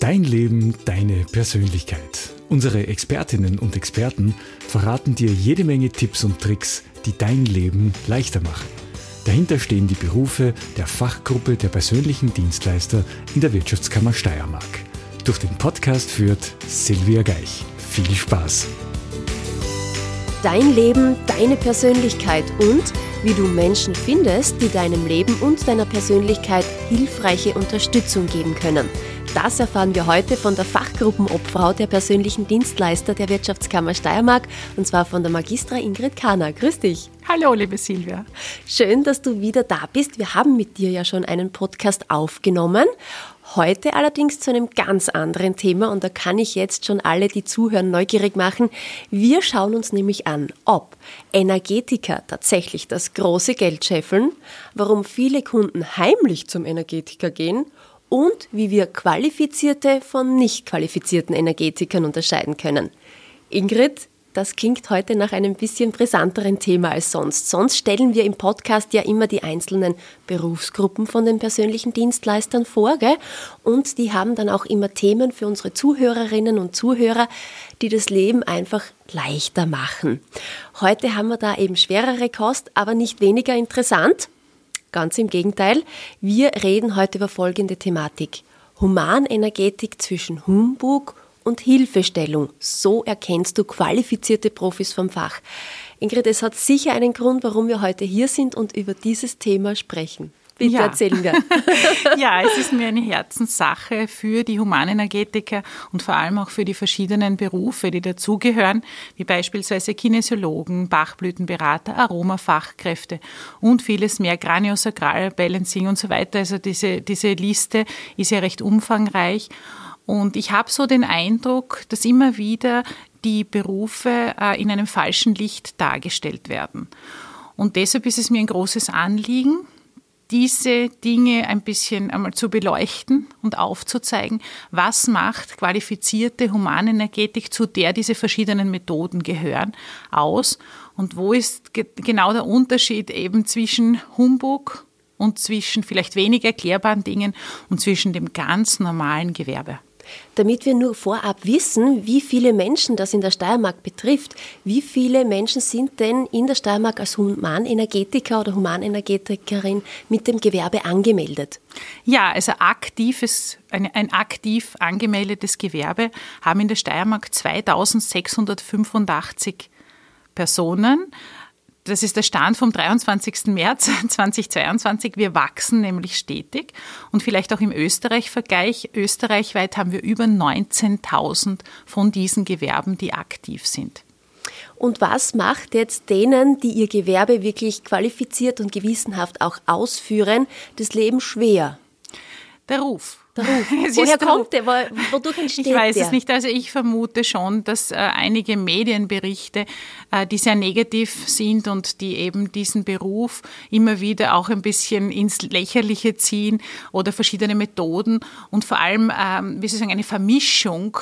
Dein Leben, deine Persönlichkeit. Unsere Expertinnen und Experten verraten dir jede Menge Tipps und Tricks, die dein Leben leichter machen. Dahinter stehen die Berufe der Fachgruppe der persönlichen Dienstleister in der Wirtschaftskammer Steiermark. Durch den Podcast führt Silvia Geich. Viel Spaß! Dein Leben, deine Persönlichkeit und wie du Menschen findest, die deinem Leben und deiner Persönlichkeit hilfreiche Unterstützung geben können. Das erfahren wir heute von der Fachgruppenobfrau der persönlichen Dienstleister der Wirtschaftskammer Steiermark und zwar von der Magistra Ingrid Kahner. Grüß dich. Hallo, liebe Silvia. Schön, dass du wieder da bist. Wir haben mit dir ja schon einen Podcast aufgenommen. Heute allerdings zu einem ganz anderen Thema und da kann ich jetzt schon alle, die zuhören, neugierig machen. Wir schauen uns nämlich an, ob Energetiker tatsächlich das große Geld scheffeln, warum viele Kunden heimlich zum Energetiker gehen und wie wir qualifizierte von nicht qualifizierten Energetikern unterscheiden können. Ingrid, das klingt heute nach einem bisschen brisanteren Thema als sonst. Sonst stellen wir im Podcast ja immer die einzelnen Berufsgruppen von den persönlichen Dienstleistern vor, gell? und die haben dann auch immer Themen für unsere Zuhörerinnen und Zuhörer, die das Leben einfach leichter machen. Heute haben wir da eben schwerere Kost, aber nicht weniger interessant. Ganz im Gegenteil, wir reden heute über folgende Thematik. Humanenergetik zwischen Humbug und Hilfestellung. So erkennst du qualifizierte Profis vom Fach. Ingrid, es hat sicher einen Grund, warum wir heute hier sind und über dieses Thema sprechen. Bitte ja. erzählen wir. ja, es ist mir eine Herzenssache für die Humanenergetiker und vor allem auch für die verschiedenen Berufe, die dazugehören, wie beispielsweise Kinesiologen, Bachblütenberater, Aromafachkräfte und vieles mehr, Craniosakral, Balancing und so weiter. Also diese, diese Liste ist ja recht umfangreich. Und ich habe so den Eindruck, dass immer wieder die Berufe äh, in einem falschen Licht dargestellt werden. Und deshalb ist es mir ein großes Anliegen, diese Dinge ein bisschen einmal zu beleuchten und aufzuzeigen, was macht qualifizierte Humanenergetik, zu der diese verschiedenen Methoden gehören, aus? Und wo ist ge genau der Unterschied eben zwischen Humbug und zwischen vielleicht wenig erklärbaren Dingen und zwischen dem ganz normalen Gewerbe damit wir nur vorab wissen, wie viele Menschen das in der Steiermark betrifft. Wie viele Menschen sind denn in der Steiermark als Humanenergetiker oder Humanenergetikerin mit dem Gewerbe angemeldet? Ja, also aktives, ein, ein aktiv angemeldetes Gewerbe haben in der Steiermark 2685 Personen. Das ist der Stand vom 23. März 2022. Wir wachsen nämlich stetig und vielleicht auch im Österreich-Vergleich. Österreichweit haben wir über 19.000 von diesen Gewerben, die aktiv sind. Und was macht jetzt denen, die ihr Gewerbe wirklich qualifiziert und gewissenhaft auch ausführen, das Leben schwer? Der Ruf. Der Ruf. Woher kommt der? Wodurch entsteht Ich weiß der? es nicht. Also ich vermute schon, dass äh, einige Medienberichte, äh, die sehr negativ sind und die eben diesen Beruf immer wieder auch ein bisschen ins Lächerliche ziehen oder verschiedene Methoden und vor allem, ähm, wie soll ich sagen, eine Vermischung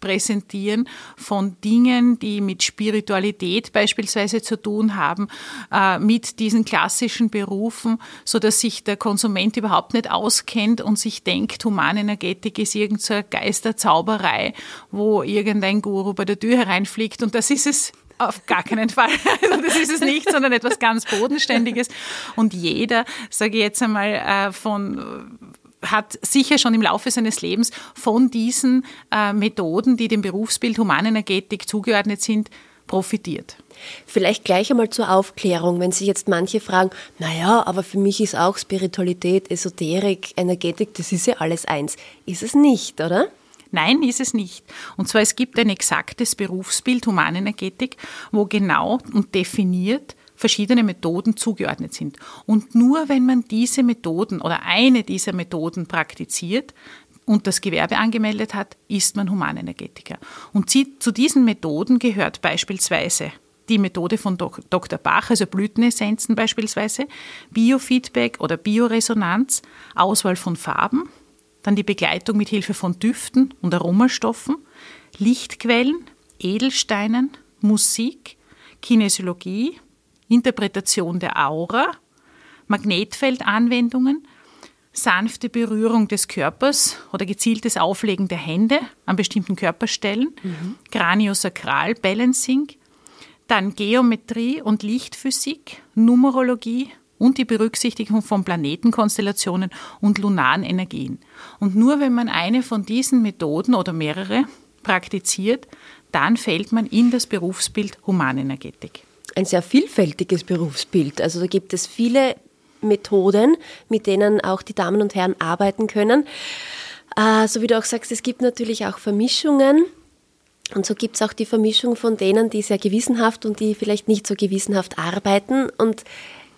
präsentieren von Dingen, die mit Spiritualität beispielsweise zu tun haben, äh, mit diesen klassischen Berufen, so dass sich der Konsument überhaupt nicht auskennt und sich denkt, Humanenergetik ist irgendeine Geisterzauberei, wo irgendein Guru bei der Tür hereinfliegt und das ist es auf gar keinen Fall. Also das ist es nicht, sondern etwas ganz Bodenständiges. Und jeder, sage ich jetzt einmal, äh, von hat sicher schon im Laufe seines Lebens von diesen äh, Methoden, die dem Berufsbild Humanenergetik zugeordnet sind, profitiert. Vielleicht gleich einmal zur Aufklärung, wenn sich jetzt manche fragen, naja, aber für mich ist auch Spiritualität, Esoterik, Energetik, das ist ja alles eins. Ist es nicht, oder? Nein, ist es nicht. Und zwar es gibt ein exaktes Berufsbild Humanenergetik, wo genau und definiert verschiedene Methoden zugeordnet sind. Und nur wenn man diese Methoden oder eine dieser Methoden praktiziert, und das Gewerbe angemeldet hat, ist man Humanenergetiker. Und zu diesen Methoden gehört beispielsweise die Methode von Dr. Bach, also Blütenessenzen beispielsweise, Biofeedback oder Bioresonanz, Auswahl von Farben, dann die Begleitung mit Hilfe von Düften und Aromastoffen, Lichtquellen, Edelsteinen, Musik, Kinesiologie, Interpretation der Aura, Magnetfeldanwendungen, sanfte Berührung des Körpers oder gezieltes Auflegen der Hände an bestimmten Körperstellen, mhm. Craniosakral Balancing, dann Geometrie und Lichtphysik, Numerologie und die Berücksichtigung von Planetenkonstellationen und lunaren Energien. Und nur wenn man eine von diesen Methoden oder mehrere praktiziert, dann fällt man in das Berufsbild Humanenergetik. Ein sehr vielfältiges Berufsbild. Also da gibt es viele Methoden, mit denen auch die Damen und Herren arbeiten können. Äh, so wie du auch sagst, es gibt natürlich auch Vermischungen. Und so gibt es auch die Vermischung von denen, die sehr gewissenhaft und die vielleicht nicht so gewissenhaft arbeiten. Und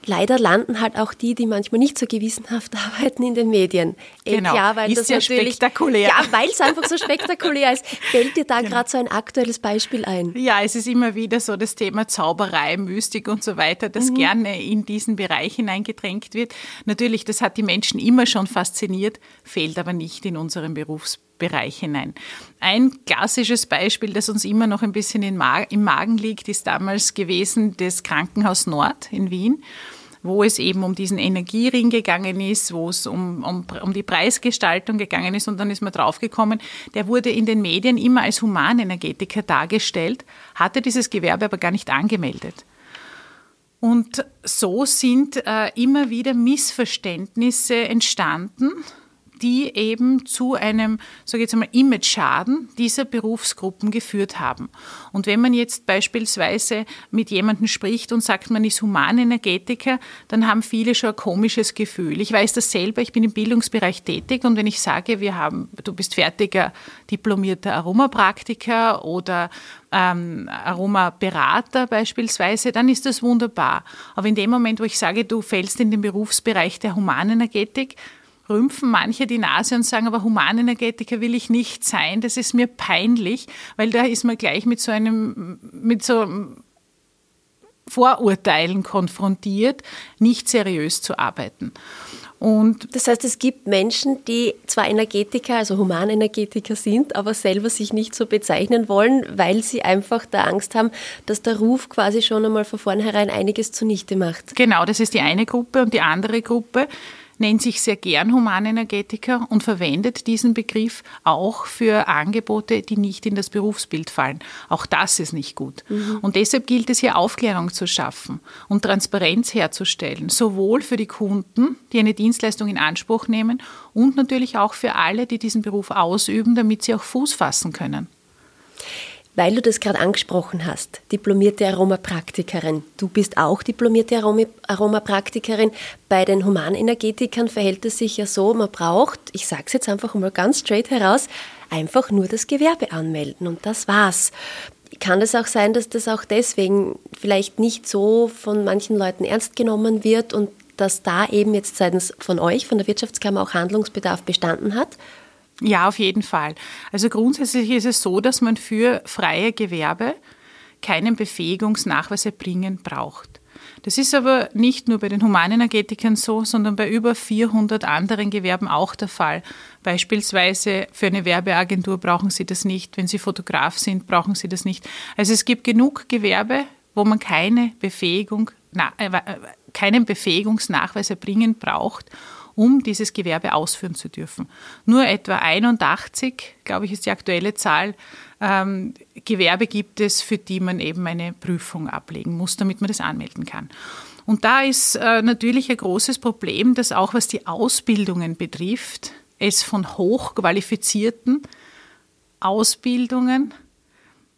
leider landen halt auch die, die manchmal nicht so gewissenhaft arbeiten in den Medien. Genau. Ja, weil ist das ja natürlich, spektakulär. Ja, weil es einfach so spektakulär ist. Fällt dir da genau. gerade so ein aktuelles Beispiel ein? Ja, es ist immer wieder so das Thema Zauberei, Mystik und so weiter, das mhm. gerne in diesen Bereich hineingedrängt wird. Natürlich, das hat die Menschen immer schon fasziniert, fehlt aber nicht in unserem Berufsbereich hinein. Ein klassisches Beispiel, das uns immer noch ein bisschen im Magen liegt, ist damals gewesen das Krankenhaus Nord in Wien wo es eben um diesen Energiering gegangen ist, wo es um, um, um die Preisgestaltung gegangen ist. Und dann ist man draufgekommen, der wurde in den Medien immer als Humanenergetiker dargestellt, hatte dieses Gewerbe aber gar nicht angemeldet. Und so sind äh, immer wieder Missverständnisse entstanden die eben zu einem, sage ich jetzt einmal, Image-Schaden dieser Berufsgruppen geführt haben. Und wenn man jetzt beispielsweise mit jemandem spricht und sagt, man ist Humanenergetiker, dann haben viele schon ein komisches Gefühl. Ich weiß das selber, ich bin im Bildungsbereich tätig und wenn ich sage, wir haben, du bist fertiger diplomierter Aromapraktiker oder ähm, Aromaberater beispielsweise, dann ist das wunderbar. Aber in dem Moment, wo ich sage, du fällst in den Berufsbereich der Humanenergetik, rümpfen manche die Nase und sagen, aber Humanenergetiker will ich nicht sein, das ist mir peinlich, weil da ist man gleich mit so einem, mit so Vorurteilen konfrontiert, nicht seriös zu arbeiten. Und das heißt, es gibt Menschen, die zwar Energetiker, also Humanenergetiker sind, aber selber sich nicht so bezeichnen wollen, weil sie einfach da Angst haben, dass der Ruf quasi schon einmal von vornherein einiges zunichte macht. Genau, das ist die eine Gruppe und die andere Gruppe nennt sich sehr gern Humanenergetiker und verwendet diesen Begriff auch für Angebote, die nicht in das Berufsbild fallen. Auch das ist nicht gut. Mhm. Und deshalb gilt es hier Aufklärung zu schaffen und Transparenz herzustellen, sowohl für die Kunden, die eine Dienstleistung in Anspruch nehmen, und natürlich auch für alle, die diesen Beruf ausüben, damit sie auch Fuß fassen können. Weil du das gerade angesprochen hast, diplomierte Aromapraktikerin. Du bist auch diplomierte Aromapraktikerin. Bei den Humanenergetikern verhält es sich ja so, man braucht, ich sage es jetzt einfach mal ganz straight heraus, einfach nur das Gewerbe anmelden und das war's. Kann es auch sein, dass das auch deswegen vielleicht nicht so von manchen Leuten ernst genommen wird und dass da eben jetzt seitens von euch, von der Wirtschaftskammer auch Handlungsbedarf bestanden hat? Ja, auf jeden Fall. Also grundsätzlich ist es so, dass man für freie Gewerbe keinen Befähigungsnachweis erbringen braucht. Das ist aber nicht nur bei den Humanenergetikern so, sondern bei über 400 anderen Gewerben auch der Fall. Beispielsweise für eine Werbeagentur brauchen Sie das nicht. Wenn Sie Fotograf sind, brauchen Sie das nicht. Also es gibt genug Gewerbe, wo man keine Befähigung, na, äh, äh keinen Befähigungsnachweis erbringen braucht um dieses Gewerbe ausführen zu dürfen. Nur etwa 81, glaube ich, ist die aktuelle Zahl, ähm, Gewerbe gibt es, für die man eben eine Prüfung ablegen muss, damit man das anmelden kann. Und da ist äh, natürlich ein großes Problem, dass auch was die Ausbildungen betrifft, es von hochqualifizierten Ausbildungen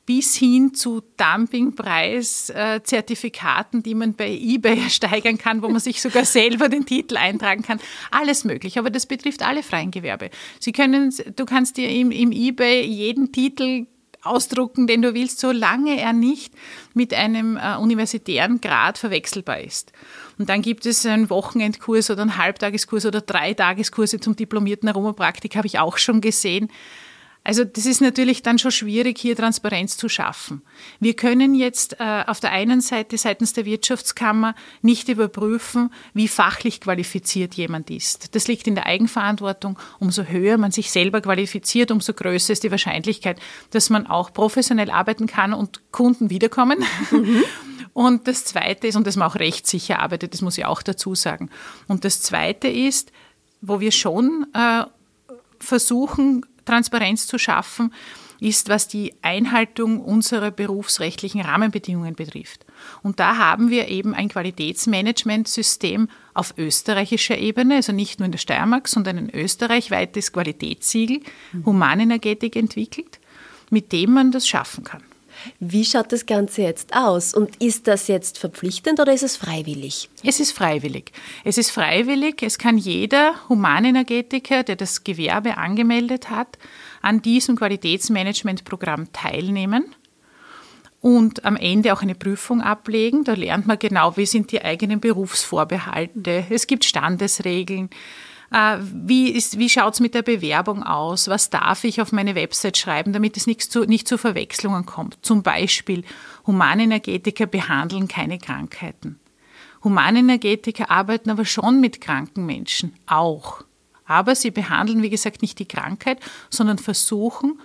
bis hin zu Dumpingpreis-Zertifikaten, äh, die man bei eBay ersteigern kann, wo man sich sogar selber den Titel eintragen kann. Alles möglich, aber das betrifft alle freien Gewerbe. Sie können, du kannst dir im, im eBay jeden Titel ausdrucken, den du willst, solange er nicht mit einem äh, universitären Grad verwechselbar ist. Und dann gibt es einen Wochenendkurs oder einen Halbtageskurs oder Dreitageskurse zum diplomierten Aromapraktik, habe ich auch schon gesehen. Also das ist natürlich dann schon schwierig, hier Transparenz zu schaffen. Wir können jetzt äh, auf der einen Seite seitens der Wirtschaftskammer nicht überprüfen, wie fachlich qualifiziert jemand ist. Das liegt in der Eigenverantwortung. Umso höher man sich selber qualifiziert, umso größer ist die Wahrscheinlichkeit, dass man auch professionell arbeiten kann und Kunden wiederkommen. Mhm. Und das Zweite ist, und dass man auch rechtssicher arbeitet, das muss ich auch dazu sagen. Und das Zweite ist, wo wir schon äh, versuchen, Transparenz zu schaffen, ist, was die Einhaltung unserer berufsrechtlichen Rahmenbedingungen betrifft. Und da haben wir eben ein Qualitätsmanagementsystem auf österreichischer Ebene, also nicht nur in der Steiermark, sondern ein österreichweites Qualitätssiegel Humanenergetik entwickelt, mit dem man das schaffen kann. Wie schaut das Ganze jetzt aus? Und ist das jetzt verpflichtend oder ist es freiwillig? Es ist freiwillig. Es ist freiwillig. Es kann jeder Humanenergetiker, der das Gewerbe angemeldet hat, an diesem Qualitätsmanagementprogramm teilnehmen und am Ende auch eine Prüfung ablegen. Da lernt man genau, wie sind die eigenen Berufsvorbehalte. Es gibt Standesregeln. Äh, wie, wie schaut es mit der Bewerbung aus? Was darf ich auf meine Website schreiben, damit es nicht zu, nicht zu Verwechslungen kommt? Zum Beispiel, Humanenergetiker behandeln keine Krankheiten. Humanenergetiker arbeiten aber schon mit kranken Menschen, auch. Aber sie behandeln, wie gesagt, nicht die Krankheit, sondern versuchen,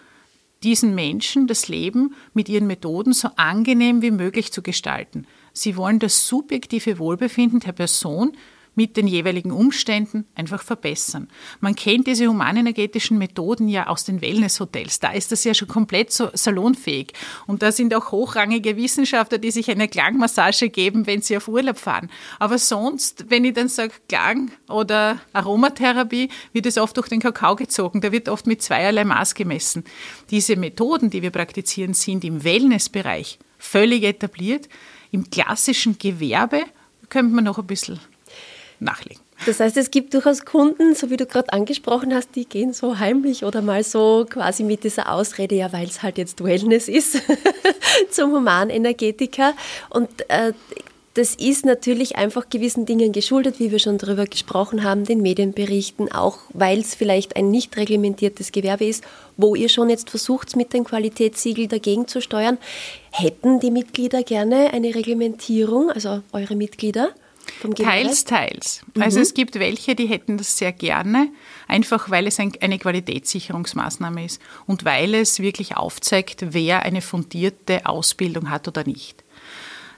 diesen Menschen das Leben mit ihren Methoden so angenehm wie möglich zu gestalten. Sie wollen das subjektive Wohlbefinden der Person mit den jeweiligen Umständen einfach verbessern. Man kennt diese humanenergetischen Methoden ja aus den Wellnesshotels. Da ist das ja schon komplett so salonfähig. Und da sind auch hochrangige Wissenschaftler, die sich eine Klangmassage geben, wenn sie auf Urlaub fahren. Aber sonst, wenn ich dann sage Klang oder Aromatherapie, wird es oft durch den Kakao gezogen. Da wird oft mit zweierlei Maß gemessen. Diese Methoden, die wir praktizieren, sind im Wellnessbereich völlig etabliert. Im klassischen Gewerbe könnte man noch ein bisschen nachlegen. Das heißt, es gibt durchaus Kunden, so wie du gerade angesprochen hast, die gehen so heimlich oder mal so quasi mit dieser Ausrede, ja, weil es halt jetzt Wellness ist, zum Humanenergetiker. Und äh, das ist natürlich einfach gewissen Dingen geschuldet, wie wir schon darüber gesprochen haben, den Medienberichten, auch weil es vielleicht ein nicht reglementiertes Gewerbe ist, wo ihr schon jetzt versucht, mit dem Qualitätssiegel dagegen zu steuern. Hätten die Mitglieder gerne eine Reglementierung, also eure Mitglieder? Teils, teils. Mhm. Also es gibt welche, die hätten das sehr gerne, einfach weil es ein, eine Qualitätssicherungsmaßnahme ist und weil es wirklich aufzeigt, wer eine fundierte Ausbildung hat oder nicht.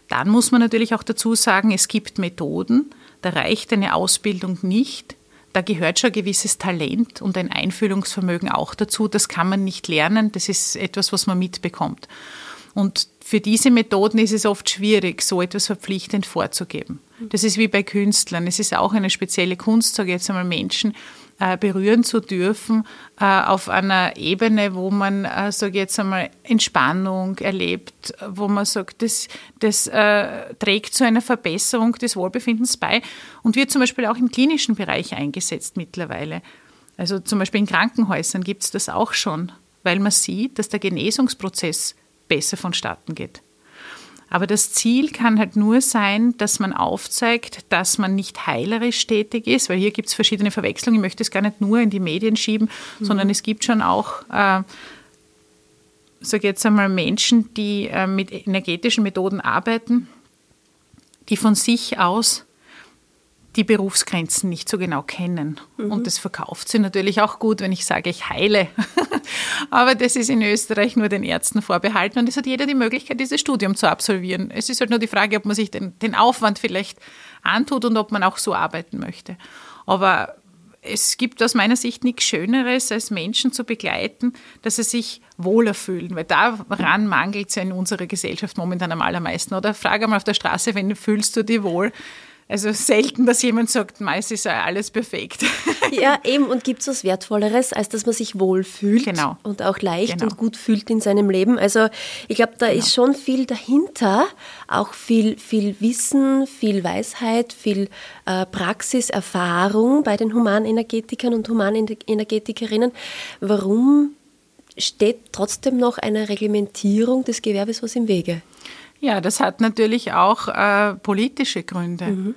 Dann muss man natürlich auch dazu sagen, es gibt Methoden, da reicht eine Ausbildung nicht. Da gehört schon ein gewisses Talent und ein Einfühlungsvermögen auch dazu. Das kann man nicht lernen, das ist etwas, was man mitbekommt. Und für diese Methoden ist es oft schwierig, so etwas verpflichtend vorzugeben. Das ist wie bei Künstlern. Es ist auch eine spezielle Kunst, sage ich jetzt einmal, Menschen äh, berühren zu dürfen äh, auf einer Ebene, wo man, äh, sage ich jetzt einmal, Entspannung erlebt, wo man sagt, das, das trägt zu einer Verbesserung des Wohlbefindens bei und wird zum Beispiel auch im klinischen Bereich eingesetzt mittlerweile. Also zum Beispiel in Krankenhäusern gibt es das auch schon, weil man sieht, dass der Genesungsprozess besser vonstatten geht. Aber das Ziel kann halt nur sein, dass man aufzeigt, dass man nicht heilerisch tätig ist, weil hier gibt es verschiedene Verwechslungen. Ich möchte es gar nicht nur in die Medien schieben, mhm. sondern es gibt schon auch, äh, sage jetzt einmal, Menschen, die äh, mit energetischen Methoden arbeiten, die von sich aus die Berufsgrenzen nicht so genau kennen. Mhm. Und das verkauft sie natürlich auch gut, wenn ich sage, ich heile. Aber das ist in Österreich nur den Ärzten vorbehalten und es hat jeder die Möglichkeit, dieses Studium zu absolvieren. Es ist halt nur die Frage, ob man sich den, den Aufwand vielleicht antut und ob man auch so arbeiten möchte. Aber es gibt aus meiner Sicht nichts Schöneres, als Menschen zu begleiten, dass sie sich wohler fühlen, weil daran mangelt es ja in unserer Gesellschaft momentan am allermeisten. Oder frage mal auf der Straße, wenn fühlst du dich wohl? Also selten, dass jemand sagt, meist ist ja alles perfekt. Ja, eben. Und gibt es was Wertvolleres, als dass man sich wohlfühlt genau. und auch leicht genau. und gut fühlt in seinem Leben. Also ich glaube, da genau. ist schon viel dahinter. Auch viel, viel Wissen, viel Weisheit, viel äh, Praxiserfahrung bei den Humanenergetikern und Humanenergetikerinnen. Warum steht trotzdem noch eine Reglementierung des Gewerbes was im Wege? Ja, das hat natürlich auch äh, politische Gründe. Mhm.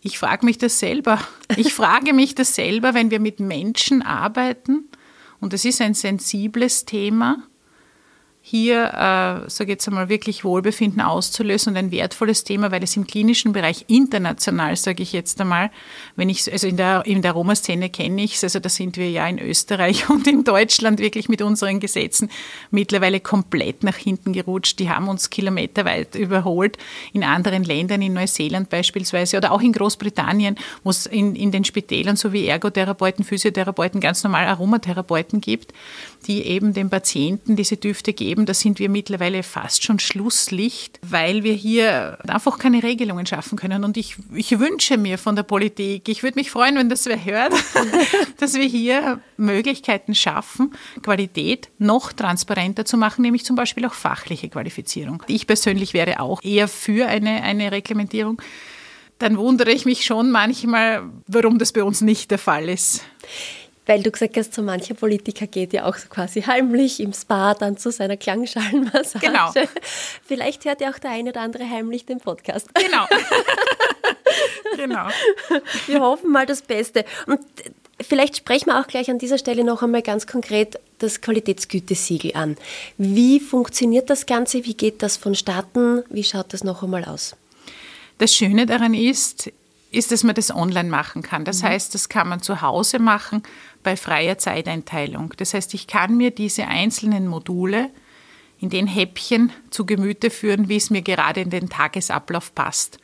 Ich frage mich das selber. Ich frage mich das selber, wenn wir mit Menschen arbeiten, und es ist ein sensibles Thema, hier, äh, sage jetzt einmal, wirklich Wohlbefinden auszulösen und ein wertvolles Thema, weil es im klinischen Bereich international, sage ich jetzt einmal, wenn ich, also in der, in der Roma-Szene kenne ich es, also da sind wir ja in Österreich und in Deutschland wirklich mit unseren Gesetzen mittlerweile komplett nach hinten gerutscht. Die haben uns kilometerweit überholt. In anderen Ländern, in Neuseeland beispielsweise oder auch in Großbritannien, wo es in, in den Spitälern so wie Ergotherapeuten, Physiotherapeuten, ganz normal Aromatherapeuten gibt, die eben den Patienten diese Düfte geben geben. Da sind wir mittlerweile fast schon Schlusslicht, weil wir hier einfach keine Regelungen schaffen können. Und ich, ich wünsche mir von der Politik, ich würde mich freuen, wenn das wer hört, dass wir hier Möglichkeiten schaffen, Qualität noch transparenter zu machen, nämlich zum Beispiel auch fachliche Qualifizierung. Ich persönlich wäre auch eher für eine, eine Reglementierung dann wundere ich mich schon manchmal, warum das bei uns nicht der Fall ist. Weil du gesagt hast, so mancher Politiker geht ja auch so quasi heimlich im Spa dann zu seiner Klangschalenmassage. Genau. Vielleicht hört ja auch der eine oder andere heimlich den Podcast. Genau. genau. Wir hoffen mal das Beste. Und vielleicht sprechen wir auch gleich an dieser Stelle noch einmal ganz konkret das Qualitätsgütesiegel an. Wie funktioniert das Ganze? Wie geht das vonstatten? Wie schaut das noch einmal aus? Das Schöne daran ist, ist, dass man das online machen kann. Das mhm. heißt, das kann man zu Hause machen bei freier Zeiteinteilung. Das heißt, ich kann mir diese einzelnen Module in den Häppchen zu Gemüte führen, wie es mir gerade in den Tagesablauf passt.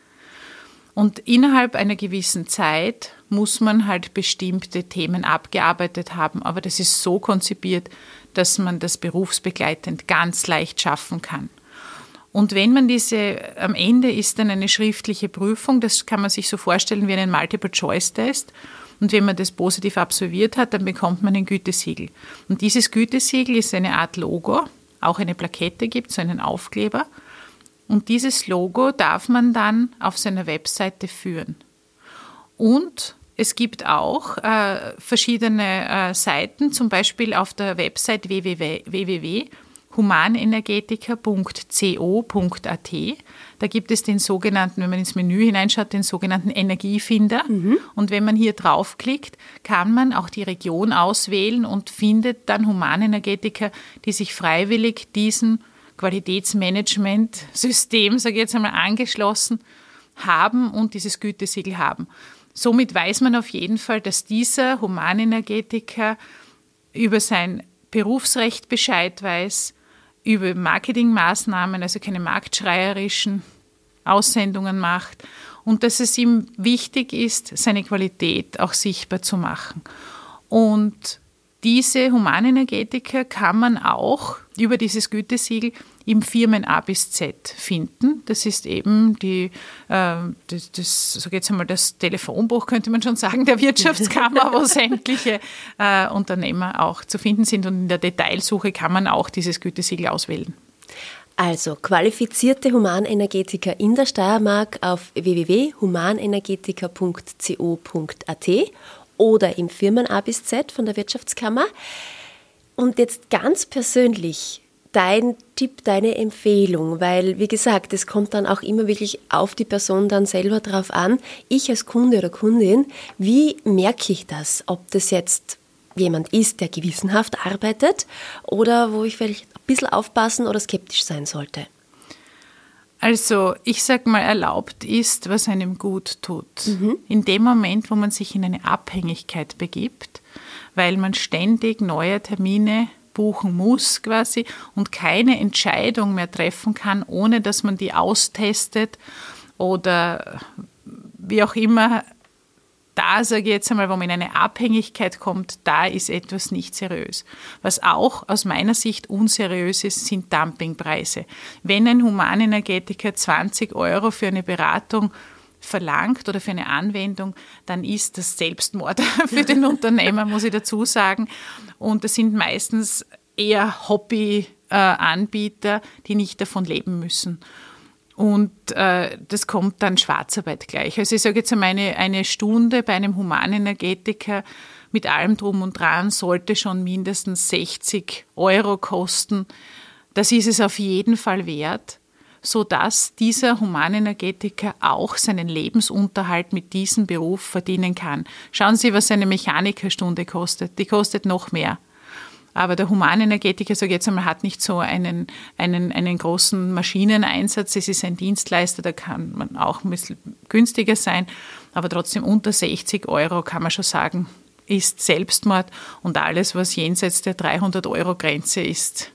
Und innerhalb einer gewissen Zeit muss man halt bestimmte Themen abgearbeitet haben, aber das ist so konzipiert, dass man das berufsbegleitend ganz leicht schaffen kann. Und wenn man diese, am Ende ist dann eine schriftliche Prüfung, das kann man sich so vorstellen wie einen Multiple-Choice-Test. Und wenn man das positiv absolviert hat, dann bekommt man ein Gütesiegel. Und dieses Gütesiegel ist eine Art Logo, auch eine Plakette gibt, so einen Aufkleber. Und dieses Logo darf man dann auf seiner Webseite führen. Und es gibt auch äh, verschiedene äh, Seiten, zum Beispiel auf der Website www, www humanenergetiker.co.at. Da gibt es den sogenannten, wenn man ins Menü hineinschaut, den sogenannten Energiefinder. Mhm. Und wenn man hier draufklickt, kann man auch die Region auswählen und findet dann Humanenergetiker, die sich freiwillig diesem Qualitätsmanagement-System, sage ich jetzt einmal, angeschlossen haben und dieses Gütesiegel haben. Somit weiß man auf jeden Fall, dass dieser Humanenergetiker über sein Berufsrecht Bescheid weiß, über Marketingmaßnahmen, also keine marktschreierischen Aussendungen macht und dass es ihm wichtig ist, seine Qualität auch sichtbar zu machen. Und diese Humanenergetiker kann man auch über dieses Gütesiegel im Firmen A bis Z finden. Das ist eben die, äh, das, das, so jetzt einmal das Telefonbuch, könnte man schon sagen, der Wirtschaftskammer, wo sämtliche äh, Unternehmer auch zu finden sind. Und in der Detailsuche kann man auch dieses Gütesiegel auswählen. Also qualifizierte Humanenergetiker in der Steiermark auf www.humanenergetiker.co.at oder im Firmen A bis Z von der Wirtschaftskammer. Und jetzt ganz persönlich dein Tipp, deine Empfehlung, weil wie gesagt, es kommt dann auch immer wirklich auf die Person dann selber drauf an. Ich als Kunde oder Kundin, wie merke ich das? Ob das jetzt jemand ist, der gewissenhaft arbeitet oder wo ich vielleicht ein bisschen aufpassen oder skeptisch sein sollte? Also ich sage mal, erlaubt ist, was einem gut tut. Mhm. In dem Moment, wo man sich in eine Abhängigkeit begibt, weil man ständig neue Termine buchen muss quasi und keine Entscheidung mehr treffen kann, ohne dass man die austestet oder wie auch immer da sage ich jetzt einmal, wo man in eine Abhängigkeit kommt, da ist etwas nicht seriös. Was auch aus meiner Sicht unseriös ist, sind Dumpingpreise. Wenn ein Humanenergetiker 20 Euro für eine Beratung verlangt oder für eine Anwendung, dann ist das Selbstmord für den Unternehmer, muss ich dazu sagen. Und das sind meistens eher Hobbyanbieter, die nicht davon leben müssen. Und äh, das kommt dann Schwarzarbeit gleich. Also ich sage jetzt einmal, eine, eine Stunde bei einem Humanenergetiker mit allem drum und dran sollte schon mindestens 60 Euro kosten. Das ist es auf jeden Fall wert, sodass dieser Humanenergetiker auch seinen Lebensunterhalt mit diesem Beruf verdienen kann. Schauen Sie, was eine Mechanikerstunde kostet. Die kostet noch mehr. Aber der Humanenergetiker, sage ich jetzt einmal, hat nicht so einen, einen, einen großen Maschineneinsatz. Es ist ein Dienstleister, da kann man auch ein bisschen günstiger sein. Aber trotzdem unter 60 Euro kann man schon sagen, ist Selbstmord. Und alles, was jenseits der 300 Euro Grenze ist,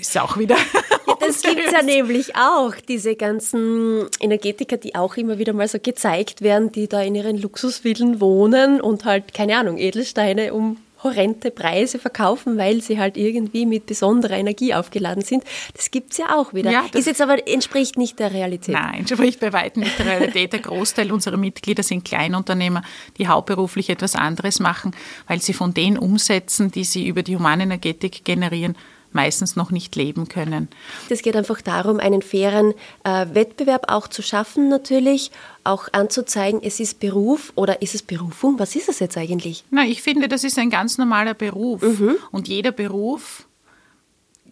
ist auch wieder. Ja, das gibt es ja nämlich auch, diese ganzen Energetiker, die auch immer wieder mal so gezeigt werden, die da in ihren Luxusvillen wohnen und halt, keine Ahnung, Edelsteine um horrende Preise verkaufen, weil sie halt irgendwie mit besonderer Energie aufgeladen sind. Das gibt es ja auch wieder. Ja, ist jetzt aber entspricht nicht der Realität. Nein, entspricht bei weitem nicht der Realität. Der Großteil unserer Mitglieder sind Kleinunternehmer, die hauptberuflich etwas anderes machen, weil sie von den Umsätzen, die sie über die Humanenergetik generieren, meistens noch nicht leben können. Es geht einfach darum, einen fairen äh, Wettbewerb auch zu schaffen natürlich, auch anzuzeigen, es ist Beruf oder ist es Berufung? Was ist es jetzt eigentlich? Na, ich finde, das ist ein ganz normaler Beruf mhm. und jeder Beruf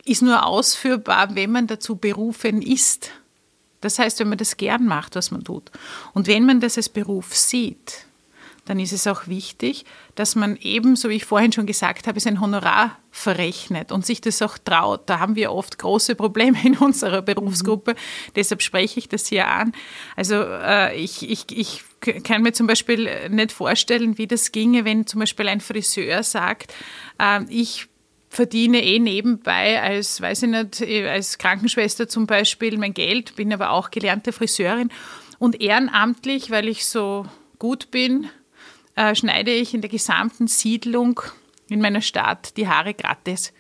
ist nur ausführbar, wenn man dazu berufen ist. Das heißt, wenn man das gern macht, was man tut. Und wenn man das als Beruf sieht, dann ist es auch wichtig, dass man eben, so wie ich vorhin schon gesagt habe, sein Honorar verrechnet und sich das auch traut. Da haben wir oft große Probleme in unserer Berufsgruppe. Mhm. Deshalb spreche ich das hier an. Also äh, ich, ich, ich kann mir zum Beispiel nicht vorstellen, wie das ginge, wenn zum Beispiel ein Friseur sagt, äh, ich verdiene eh nebenbei als, weiß ich nicht, als Krankenschwester zum Beispiel mein Geld, bin aber auch gelernte Friseurin und ehrenamtlich, weil ich so gut bin, äh, schneide ich in der gesamten Siedlung in meiner Stadt die Haare gratis.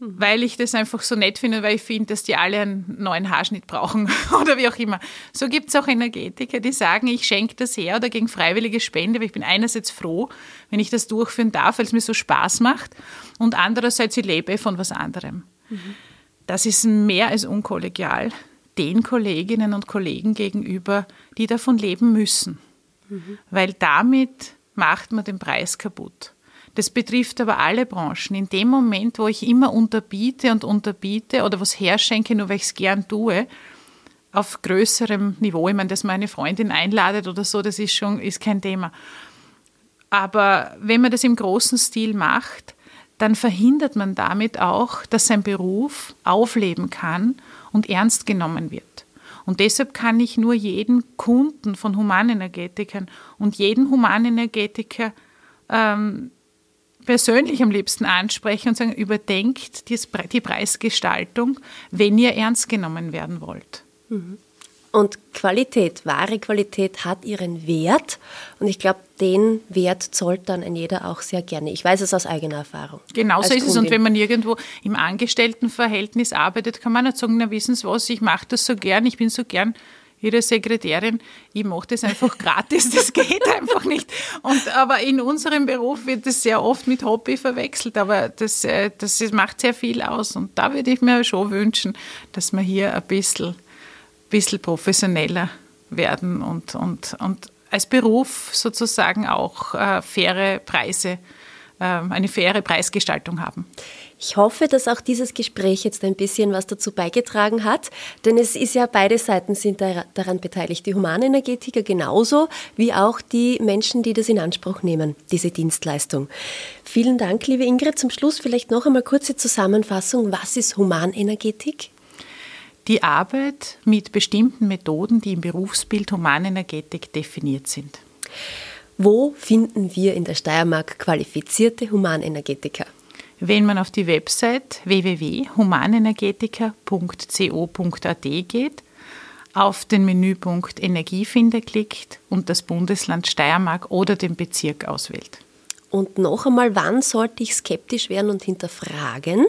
Weil ich das einfach so nett finde, weil ich finde, dass die alle einen neuen Haarschnitt brauchen oder wie auch immer. So gibt es auch Energetiker, die sagen, ich schenke das her oder gegen freiwillige Spende, weil ich bin einerseits froh, wenn ich das durchführen darf, weil es mir so Spaß macht und andererseits ich lebe von was anderem. Mhm. Das ist mehr als unkollegial den Kolleginnen und Kollegen gegenüber, die davon leben müssen mhm. weil damit macht man den Preis kaputt. Das betrifft aber alle Branchen. In dem Moment, wo ich immer unterbiete und unterbiete oder was herschenke, nur weil ich es gern tue, auf größerem Niveau, ich meine, dass meine Freundin einladet oder so, das ist schon ist kein Thema. Aber wenn man das im großen Stil macht, dann verhindert man damit auch, dass sein Beruf aufleben kann und ernst genommen wird. Und deshalb kann ich nur jeden Kunden von Humanenergetikern und jeden Humanenergetiker ähm, persönlich am liebsten ansprechen und sagen, überdenkt die Preisgestaltung, wenn ihr ernst genommen werden wollt. Mhm. Und Qualität, wahre Qualität hat ihren Wert. Und ich glaube, den Wert zollt dann ein jeder auch sehr gerne. Ich weiß es aus eigener Erfahrung. Genau so ist es. Und wenn man irgendwo im Angestelltenverhältnis arbeitet, kann man nicht sagen, na wissen Sie was, ich mache das so gern, ich bin so gern Ihre Sekretärin, ich mache das einfach gratis, das geht einfach nicht. Und, aber in unserem Beruf wird das sehr oft mit Hobby verwechselt, aber das, äh, das macht sehr viel aus. Und da würde ich mir schon wünschen, dass man hier ein bisschen bisschen professioneller werden und, und, und als Beruf sozusagen auch äh, faire Preise, äh, eine faire Preisgestaltung haben. Ich hoffe, dass auch dieses Gespräch jetzt ein bisschen was dazu beigetragen hat, denn es ist ja beide Seiten sind daran beteiligt, die Humanenergetiker genauso wie auch die Menschen, die das in Anspruch nehmen, diese Dienstleistung. Vielen Dank, liebe Ingrid. Zum Schluss vielleicht noch einmal kurze Zusammenfassung. Was ist Humanenergetik? Die Arbeit mit bestimmten Methoden, die im Berufsbild Humanenergetik definiert sind. Wo finden wir in der Steiermark qualifizierte Humanenergetiker? Wenn man auf die Website www.humanenergetiker.co.at geht, auf den Menüpunkt Energiefinder klickt und das Bundesland Steiermark oder den Bezirk auswählt. Und noch einmal, wann sollte ich skeptisch werden und hinterfragen?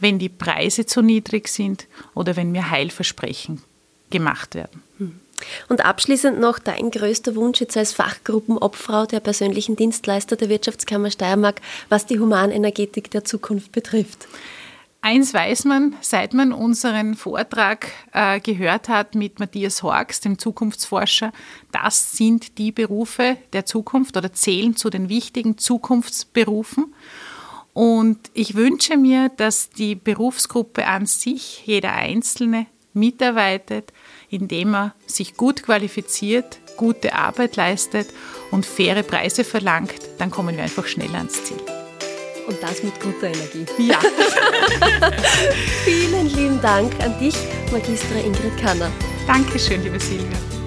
Wenn die Preise zu niedrig sind oder wenn mir Heilversprechen gemacht werden. Hm. Und abschließend noch dein größter Wunsch jetzt als Fachgruppenobfrau der persönlichen Dienstleister der Wirtschaftskammer Steiermark, was die Humanenergetik der Zukunft betrifft. Eins weiß man, seit man unseren Vortrag äh, gehört hat mit Matthias Horks, dem Zukunftsforscher, das sind die Berufe der Zukunft oder zählen zu den wichtigen Zukunftsberufen. Und ich wünsche mir, dass die Berufsgruppe an sich, jeder Einzelne, mitarbeitet, indem er sich gut qualifiziert, gute Arbeit leistet und faire Preise verlangt, dann kommen wir einfach schneller ans Ziel. Und das mit guter Energie. Ja. Vielen lieben Dank an dich, Magistra Ingrid Kanner. Dankeschön, liebe Silvia.